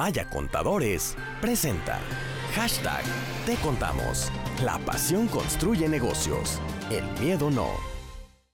Maya Contadores presenta hashtag Te Contamos. La pasión construye negocios. El miedo no.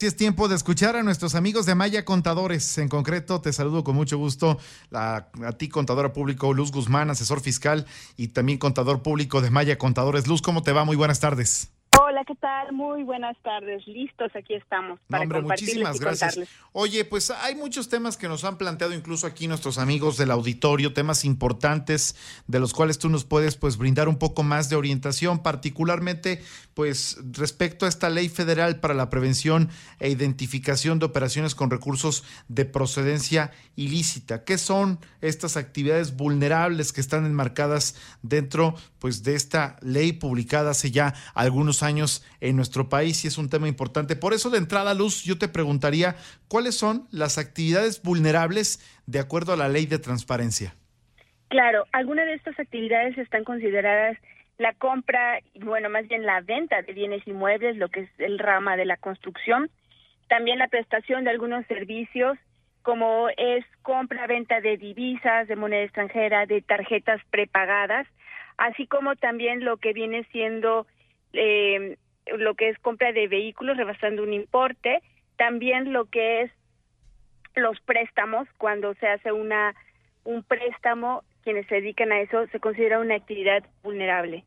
Si es tiempo de escuchar a nuestros amigos de Maya Contadores. En concreto, te saludo con mucho gusto a, a, ti, contadora público Luz Guzmán, asesor fiscal y también contador público de Maya Contadores. Luz, ¿cómo te va? Muy buenas tardes. Hola, ¿qué tal? Muy buenas tardes. Listos, aquí estamos. Para no, hombre, muchísimas gracias. Contarles. Oye, pues hay muchos temas que nos han planteado incluso aquí nuestros amigos del auditorio, temas importantes de los cuales tú nos puedes pues brindar un poco más de orientación, particularmente pues respecto a esta ley federal para la prevención e identificación de operaciones con recursos de procedencia ilícita. ¿Qué son estas actividades vulnerables que están enmarcadas dentro pues de esta ley publicada hace ya algunos años en nuestro país y es un tema importante. Por eso de entrada, Luz, yo te preguntaría, ¿cuáles son las actividades vulnerables de acuerdo a la ley de transparencia? Claro, algunas de estas actividades están consideradas la compra, bueno, más bien la venta de bienes inmuebles, lo que es el rama de la construcción, también la prestación de algunos servicios, como es compra, venta de divisas, de moneda extranjera, de tarjetas prepagadas, así como también lo que viene siendo eh, lo que es compra de vehículos rebasando un importe, también lo que es los préstamos, cuando se hace una un préstamo, quienes se dedican a eso se considera una actividad vulnerable.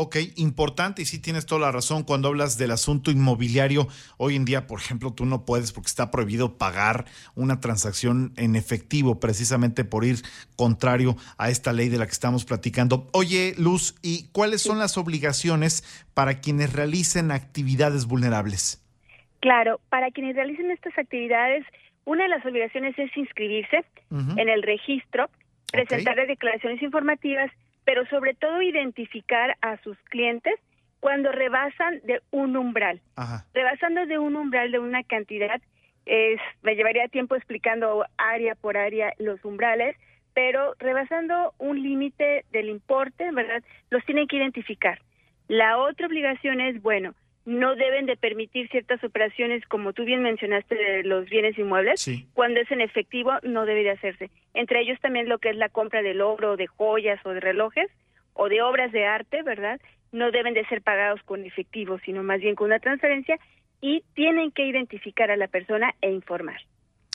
Ok, importante y sí tienes toda la razón cuando hablas del asunto inmobiliario. Hoy en día, por ejemplo, tú no puedes porque está prohibido pagar una transacción en efectivo precisamente por ir contrario a esta ley de la que estamos platicando. Oye, Luz, ¿y cuáles son las obligaciones para quienes realicen actividades vulnerables? Claro, para quienes realicen estas actividades, una de las obligaciones es inscribirse uh -huh. en el registro, presentar okay. declaraciones informativas pero sobre todo identificar a sus clientes cuando rebasan de un umbral. Ajá. Rebasando de un umbral de una cantidad, es, me llevaría tiempo explicando área por área los umbrales, pero rebasando un límite del importe, ¿verdad? Los tienen que identificar. La otra obligación es, bueno, no deben de permitir ciertas operaciones, como tú bien mencionaste, de los bienes inmuebles. Sí. Cuando es en efectivo, no debe de hacerse. Entre ellos también lo que es la compra del oro, de joyas o de relojes o de obras de arte, ¿verdad? No deben de ser pagados con efectivo, sino más bien con una transferencia y tienen que identificar a la persona e informar.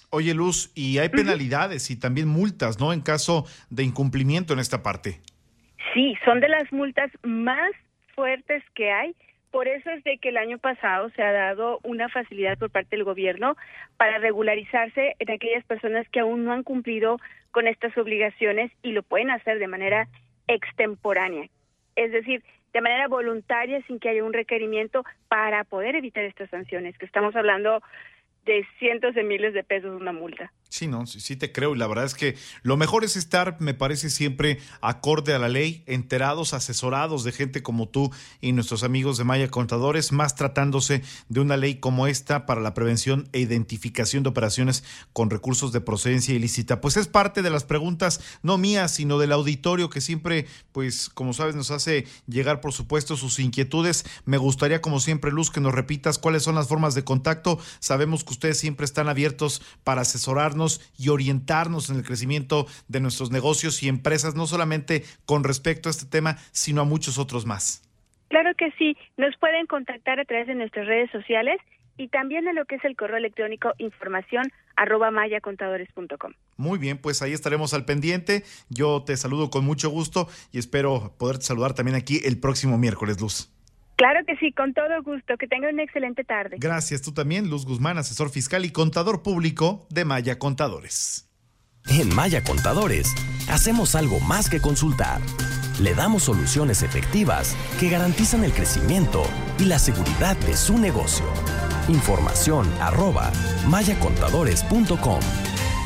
Oye, Luz, y hay penalidades uh -huh. y también multas, ¿no? En caso de incumplimiento en esta parte. Sí, son de las multas más fuertes que hay por eso es de que el año pasado se ha dado una facilidad por parte del gobierno para regularizarse en aquellas personas que aún no han cumplido con estas obligaciones y lo pueden hacer de manera extemporánea, es decir, de manera voluntaria sin que haya un requerimiento para poder evitar estas sanciones, que estamos hablando de cientos de miles de pesos una multa. Sí, no, sí, sí, te creo. Y la verdad es que lo mejor es estar, me parece, siempre acorde a la ley, enterados, asesorados de gente como tú y nuestros amigos de Maya Contadores, más tratándose de una ley como esta para la prevención e identificación de operaciones con recursos de procedencia ilícita. Pues es parte de las preguntas, no mías, sino del auditorio que siempre, pues, como sabes, nos hace llegar, por supuesto, sus inquietudes. Me gustaría, como siempre, Luz, que nos repitas cuáles son las formas de contacto. Sabemos que ustedes siempre están abiertos para asesorarnos y orientarnos en el crecimiento de nuestros negocios y empresas, no solamente con respecto a este tema, sino a muchos otros más. Claro que sí, nos pueden contactar a través de nuestras redes sociales y también a lo que es el correo electrónico información arroba mayacontadores.com. Muy bien, pues ahí estaremos al pendiente. Yo te saludo con mucho gusto y espero poderte saludar también aquí el próximo miércoles, Luz. Claro que sí, con todo gusto. Que tengan una excelente tarde. Gracias, tú también, Luz Guzmán, asesor fiscal y contador público de Maya Contadores. En Maya Contadores, hacemos algo más que consultar. Le damos soluciones efectivas que garantizan el crecimiento y la seguridad de su negocio. Información arroba mayacontadores.com.